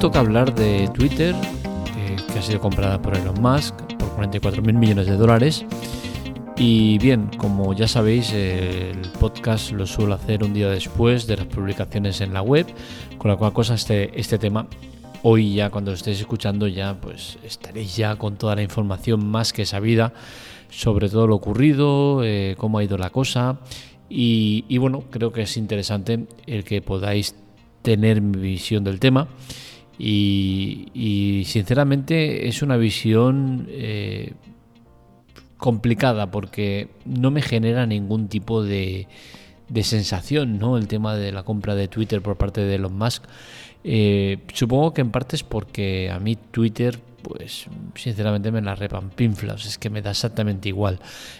Toca hablar de Twitter, eh, que ha sido comprada por Elon Musk por 44 mil millones de dólares. Y bien, como ya sabéis, el podcast lo suelo hacer un día después de las publicaciones en la web, con la cual cosa este, este tema hoy ya cuando lo estéis escuchando ya pues estaréis ya con toda la información más que sabida sobre todo lo ocurrido, eh, cómo ha ido la cosa y, y, bueno, creo que es interesante el que podáis tener mi visión del tema y, sinceramente es una visión eh, complicada porque no me genera ningún tipo de, sensación, ¿no? El tema de la compra de Twitter por parte de Elon Musk. Eh, supongo que en parte es porque a mí Twitter, pues sinceramente me la pinflas, es que me da exactamente igual.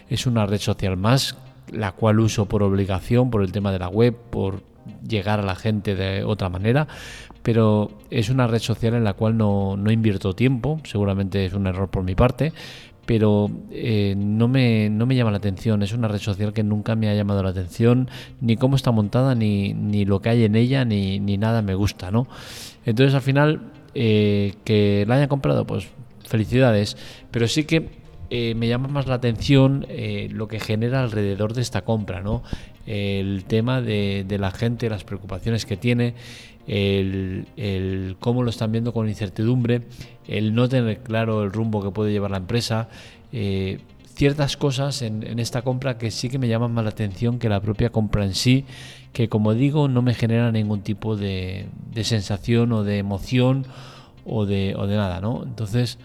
Es una red social más, la cual uso por obligación, por el tema de la web, por llegar a la gente de otra manera, pero es una red social en la cual no, invierto tiempo, seguramente es un error por mi parte, pero eh, no, me, no me llama la atención, es una red social que nunca me ha llamado la atención, ni cómo está montada, ni, ni lo que hay en ella, ni, ni nada me gusta, ¿no? Entonces al final, eh, que la haya comprado, pues felicidades, pero sí que eh, me llama más la atención eh, lo que genera alrededor de esta compra, ¿no? El tema de, la gente, las preocupaciones que tiene, el, cómo lo están viendo con incertidumbre, el no tener claro el rumbo que puede llevar la empresa. Eh, ciertas cosas en, esta compra que sí que me llaman más la atención que la propia compra en sí, que como digo no me genera ningún tipo de, sensación o de emoción o de, de nada, ¿no? Entonces,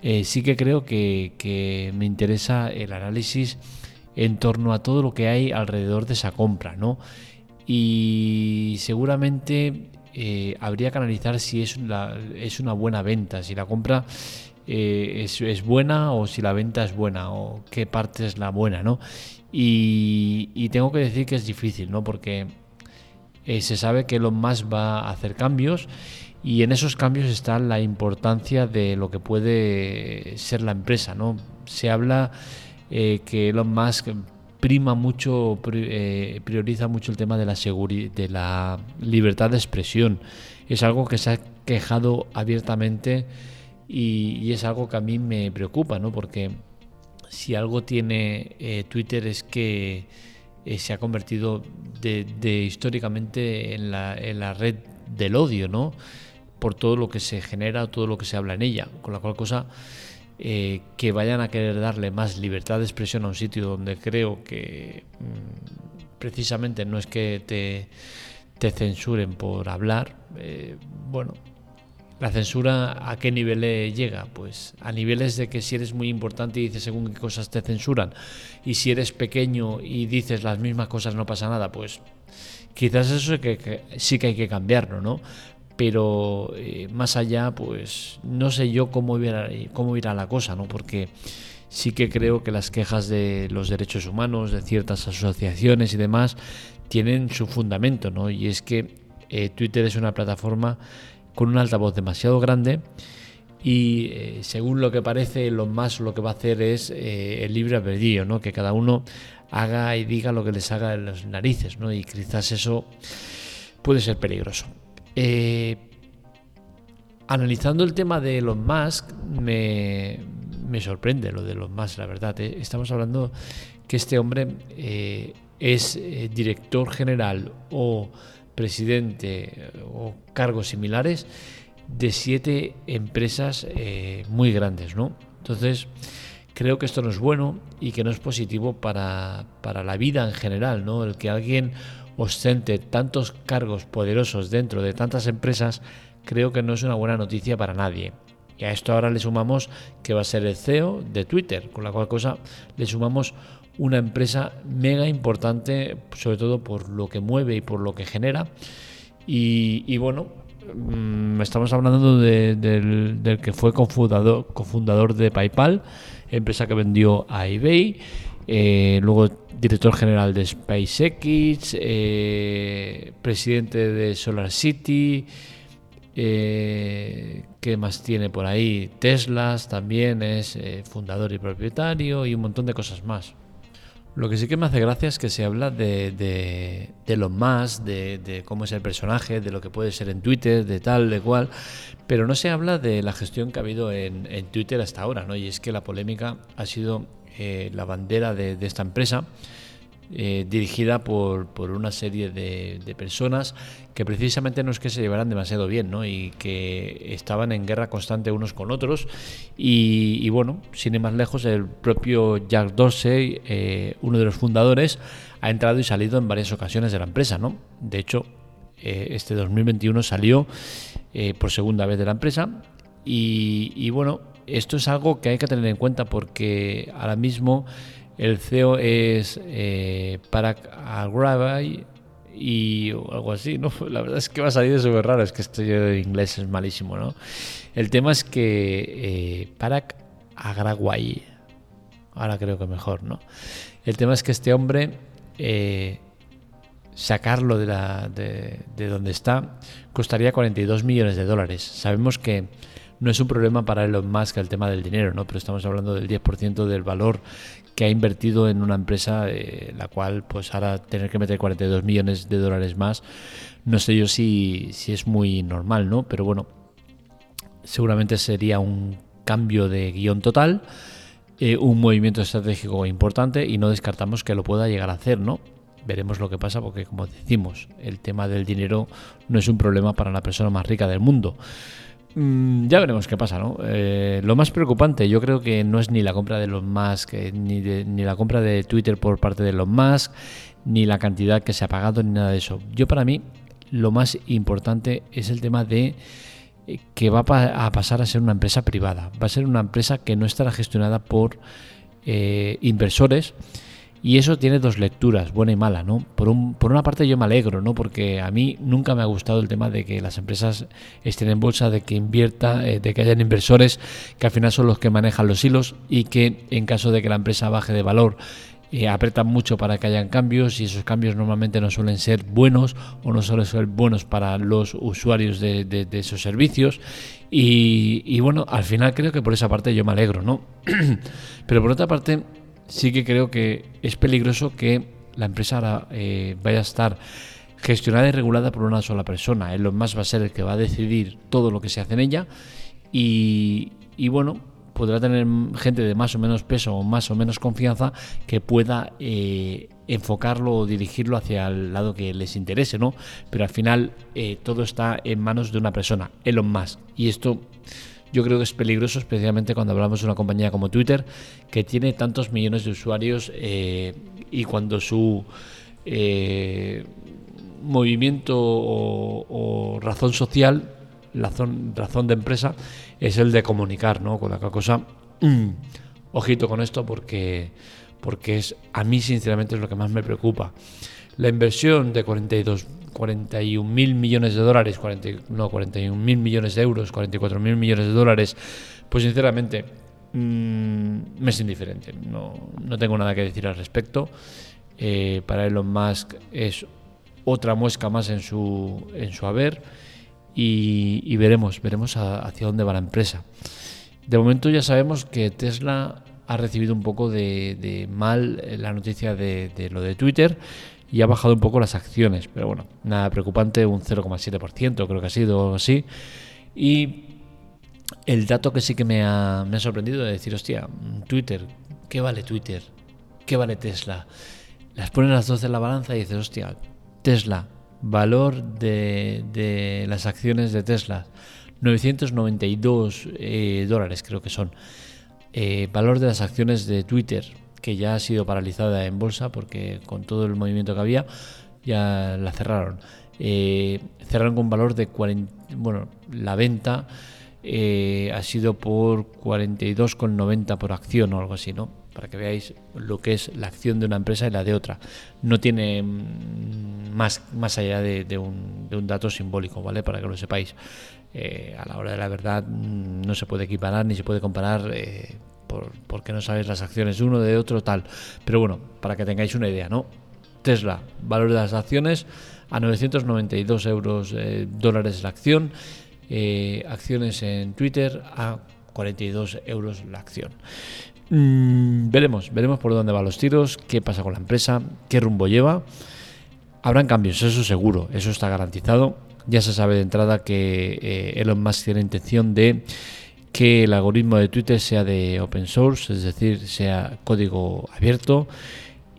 eh, sí que creo que, me interesa el análisis en torno a todo lo que hay alrededor de esa compra, ¿no? Y seguramente eh, habría que analizar si es, es una buena venta, si la compra eh, es, buena o si la venta es buena o qué parte es la buena, ¿no? Y, tengo que decir que es difícil, ¿no? Porque se sabe que lo más va a hacer cambios y en esos cambios está la importancia de lo que puede ser la empresa. ¿no? Se habla eh, que Elon Musk prima mucho, eh, prioriza mucho el tema de la, de la libertad de expresión. Es algo que se ha quejado abiertamente y, es algo que a mí me preocupa, ¿no? porque si algo tiene eh, Twitter es que se ha convertido de, históricamente en la, en la red del odio, ¿no? por todo lo que se genera, todo lo que se habla en ella, con la cual cosa eh, que vayan a querer darle más libertad de expresión a un sitio donde creo que mm, precisamente no es que te, censuren por hablar, eh, bueno, la censura a qué nivel llega? Pues a niveles de que si eres muy importante y dices según qué cosas te censuran y si eres pequeño y dices las mismas cosas no pasa nada, pues quizás eso que sí que hay que cambiarlo, ¿no? Pero eh, más allá, pues no sé yo cómo irá, cómo irá la cosa, ¿no? Porque sí que creo que las quejas de los derechos humanos, de ciertas asociaciones y demás, tienen su fundamento, ¿no? Y es que eh, Twitter es una plataforma con un altavoz demasiado grande y eh, según lo que parece, lo más lo que va a hacer es el libre albedrío, ¿no? Que cada uno haga y diga lo que les haga en las narices, ¿no? Y quizás eso puede ser peligroso. Eh, analizando el tema de Elon Musk, me, sorprende lo de Elon Musk, la verdad. ¿eh? Estamos hablando que este hombre eh, es director general o presidente o cargos similares de siete empresas muy grandes, ¿no? Entonces, creo que esto no es bueno y que no es positivo para, para la vida en general, ¿no? El que alguien ostente tantos cargos poderosos dentro de tantas empresas, creo que no es una buena noticia para nadie. Y a esto ahora le sumamos que va a ser el CEO de Twitter, con la cual cosa le sumamos una empresa mega importante, sobre todo por lo que mueve y por lo que genera. Y, bueno, mm, estamos hablando del, que fue cofundador, cofundador de PayPal, empresa que vendió a eBay eh, luego director general de SpaceX, eh, presidente de Solar City, eh, ¿qué más tiene por ahí? Teslas también es fundador y propietario y un montón de cosas más. Lo que sí que me hace gracia es que se habla de, de, de lo más, de, cómo es el personaje, de lo que puede ser en Twitter, de tal, de cual, pero no se habla de la gestión que ha habido en Twitter hasta ahora, ¿no? Y es que la polémica ha sido eh, la bandera de, esta empresa eh, dirigida por, por, una serie de, personas que precisamente no es que se llevaran demasiado bien ¿no? y que estaban en guerra constante unos con otros y, bueno, sin ir más lejos, el propio Jack Dorsey, eh, uno de los fundadores, ha entrado y salido en varias ocasiones de la empresa. ¿no? De hecho, eh, este 2021 salió por segunda vez de la empresa y bueno, esto es algo que hay que tener en cuenta porque ahora mismo el CEO es eh, Parag Agrawal y algo así, ¿no? La verdad es que va a salir súper raro, es que estoy en inglés es malísimo, ¿no? El tema es que eh, Parag Agrawal, ahora creo que mejor, ¿no? El tema es que este hombre, eh, sacarlo de, la, de donde está, costaría 42 millones de dólares. Sabemos que no es un problema para Elon Musk el tema del dinero, ¿no? Pero estamos hablando del 10% del valor que ha invertido en una empresa, eh, la cual, pues ahora tener que meter 42 millones de dólares más, no sé yo si, si es muy normal, ¿no? Pero bueno, seguramente sería un cambio de guion total, eh, un movimiento estratégico importante y no descartamos que lo pueda llegar a hacer, ¿no? Veremos lo que pasa porque, como decimos, el tema del dinero no es un problema para la persona más rica del mundo. Mm, ya veremos qué pasa, ¿no? Eh, lo más preocupante yo creo que no es ni la compra de Elon Musk, eh, ni, de, ni la compra de Twitter por parte de Elon Musk, ni la cantidad que se ha pagado, ni nada de eso. Yo para mí lo más importante es el tema de eh, que va a pasar a ser una empresa privada. Va a ser una empresa que no estará gestionada por inversores y eso tiene dos lecturas, buena y mala, ¿no? Por, un, por una parte yo me alegro, ¿no? Porque a mí nunca me ha gustado el tema de que las empresas estén en bolsa, de que invierta, eh, de que hayan inversores que al final son los que manejan los hilos y que en caso de que la empresa baje de valor eh, apretan mucho para que hayan cambios y esos cambios normalmente no suelen ser buenos o no suelen ser buenos para los usuarios de, esos servicios y, y bueno, al final creo que por esa parte yo me alegro, ¿no? Pero por otra parte sí que creo que es peligroso que la empresa ahora, eh, vaya a estar gestionada y regulada por una sola persona. Elon Musk va a ser el que va a decidir todo lo que se hace en ella y, y bueno, podrá tener gente de más o menos peso o más o menos confianza que pueda eh, enfocarlo o dirigirlo hacia el lado que les interese, ¿no? Pero al final eh, todo está en manos de una persona, Elon Musk. Y esto yo creo que es peligroso, especialmente cuando hablamos de una compañía como Twitter, que tiene tantos millones de usuarios eh, y cuando su eh, movimiento o, razón social, razón, razón de empresa, es el de comunicar, ¿no? Con la cosa, mmm, ojito con esto porque, porque es, a mí sinceramente es lo que más me preocupa. La inversión de 42 41 mil millones de dólares, 40, no, 41 mil millones de euros, 44 mil millones de dólares, pues sinceramente mmm, me es indiferente. No, no, tengo nada que decir al respecto. Eh, para Elon Musk es otra muesca más en su, en su haber y, veremos, veremos a, hacia dónde va la empresa. De momento ya sabemos que Tesla ha recibido un poco de, mal la noticia de lo de Twitter y ha bajado un poco las acciones, pero bueno, nada preocupante, un 0,7% creo que ha sido así. Y el dato que sí que me ha, me ha sorprendido es decir, hostia, Twitter, ¿qué vale Twitter? ¿Qué vale Tesla? Las ponen las dos en la balanza y dices, hostia, Tesla, valor de, de las acciones de Tesla, 992 eh, dólares creo que son. Eh, valor de las acciones de Twitter, que ya ha sido paralizada en bolsa porque con todo el movimiento que había ya la cerraron. Eh, cerraron con valor de 40, bueno, la venta eh, ha sido por 42,90 por acción o algo así, ¿no? Para que veáis lo que es la acción de una empresa y la de otra. No tiene mm, más, más allá de, un, de un, dato simbólico, ¿vale? Para que lo sepáis. Eh, a la hora de la verdad mm, no se puede equiparar ni se puede comparar eh, por, porque no sabéis las acciones de uno, de otro, tal. Pero bueno, para que tengáis una idea, ¿no? Tesla, valor de las acciones a 992 euros eh, dólares la acción, eh, acciones en Twitter a 42 euros la acción. Mm, veremos, veremos por dónde van los tiros, qué pasa con la empresa, qué rumbo lleva. Habrán cambios, eso seguro, eso está garantizado. Ya se sabe de entrada que eh, Elon Musk tiene intención de que el algoritmo de Twitter sea de open source, es decir, sea código abierto.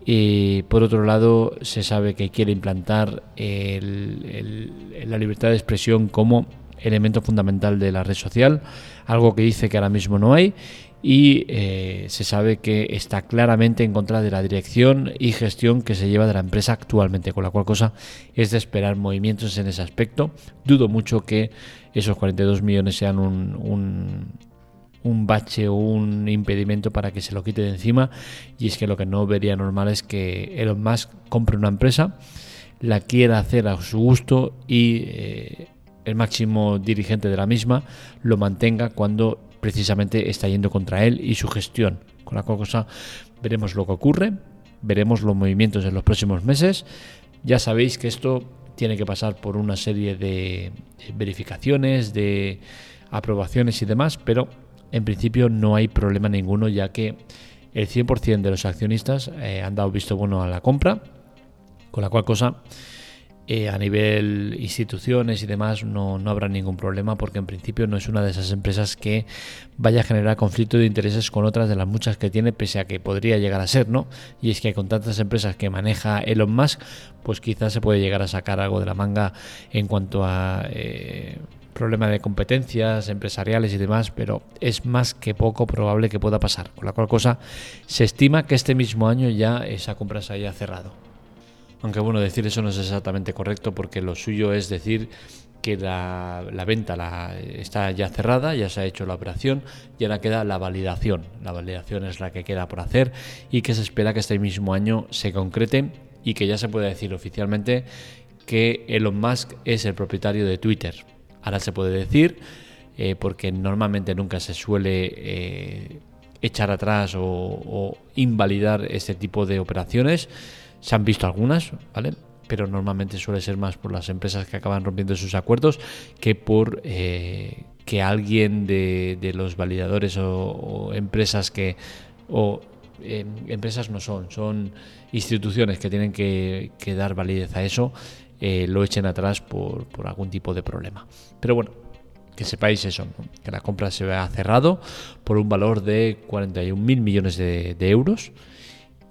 Y por otro lado, se sabe que quiere implantar la libertad de expresión como elemento fundamental de la red social, algo que dice que ahora mismo no hay y eh, se sabe que está claramente en contra de la dirección y gestión que se lleva de la empresa actualmente, con la cual cosa es de esperar movimientos en ese aspecto. Dudo mucho que esos 42 millones sean un, un, bache o un impedimento para que se lo quite de encima y es que lo que no vería normal es que Elon Musk compre una empresa, la quiera hacer a su gusto y eh, el máximo dirigente de la misma lo mantenga cuando precisamente está yendo contra él y su gestión. Con la cual cosa veremos lo que ocurre, veremos los movimientos en los próximos meses. Ya sabéis que esto tiene que pasar por una serie de verificaciones, de aprobaciones y demás, pero en principio no hay problema ninguno ya que el 100% de los accionistas eh, han dado visto bueno a la compra, con la cual cosa eh, a nivel instituciones y demás no, no, habrá ningún problema porque en principio no es una de esas empresas que vaya a generar conflicto de intereses con otras de las muchas que tiene, pese a que podría llegar a ser, ¿no? Y es que con tantas empresas que maneja Elon Musk, pues quizás se puede llegar a sacar algo de la manga en cuanto a... Eh, problema de competencias empresariales y demás, pero es más que poco probable que pueda pasar. Con la cual cosa se estima que este mismo año ya esa compra se haya cerrado. Aunque bueno, decir eso no es exactamente correcto porque lo suyo es decir que la, venta está ya cerrada, ya se ha hecho la operación y ahora queda la validación. La validación es la que queda por hacer y que se espera que este mismo año se concrete y que ya se pueda decir oficialmente que Elon Musk es el propietario de Twitter. Ahora se puede decir eh, porque normalmente nunca se suele eh, echar atrás o, o invalidar este tipo de operaciones se han visto algunas, ¿vale? Pero normalmente suele ser más por las empresas que acaban rompiendo sus acuerdos que por eh, que alguien de, los validadores o, empresas que o em, empresas no son, son instituciones que tienen que, dar validez a eso, eh, lo echen atrás por, algún tipo de problema. Pero bueno, que sepáis eso, que la compra se ha cerrado por un valor de 41 mil millones de euros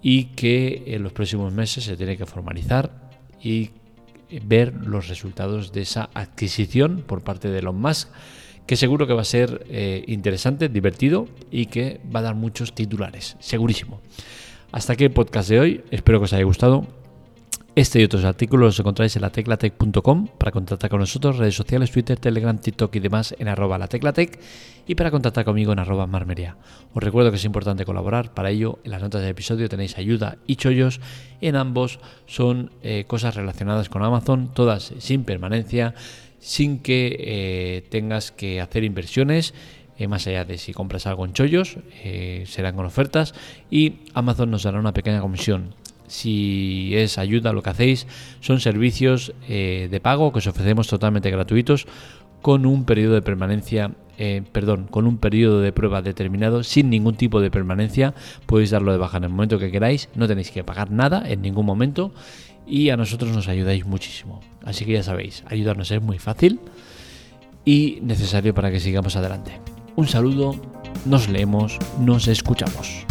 y que en los próximos meses se tiene que formalizar y ver los resultados de esa adquisición por parte de Elon Musk, que seguro que va a ser eh, interesante, divertido y que va a dar muchos titulares, segurísimo. Hasta aquí el podcast de hoy, espero que os haya gustado. Este y otros artículos los encontráis en lateclatec.com para contactar con nosotros, redes sociales, Twitter, Telegram, TikTok y demás en arroba lateclatec y para contactar conmigo en arroba marmeria. Os recuerdo que es importante colaborar, para ello en las notas del episodio tenéis ayuda y chollos, en ambos son eh, cosas relacionadas con Amazon, todas sin permanencia, sin que eh, tengas que hacer inversiones. Eh, más allá de si compras algo en chollos, serán con ofertas y Amazon nos dará una pequeña comisión si es ayuda lo que hacéis, son servicios eh, de pago que os ofrecemos totalmente gratuitos con un periodo de permanencia, eh, perdón, con un periodo de prueba determinado, sin ningún tipo de permanencia. Podéis darlo de baja en el momento que queráis, no tenéis que pagar nada en ningún momento y a nosotros nos ayudáis muchísimo. Así que ya sabéis, ayudarnos es muy fácil y necesario para que sigamos adelante. Un saludo, nos leemos, nos escuchamos.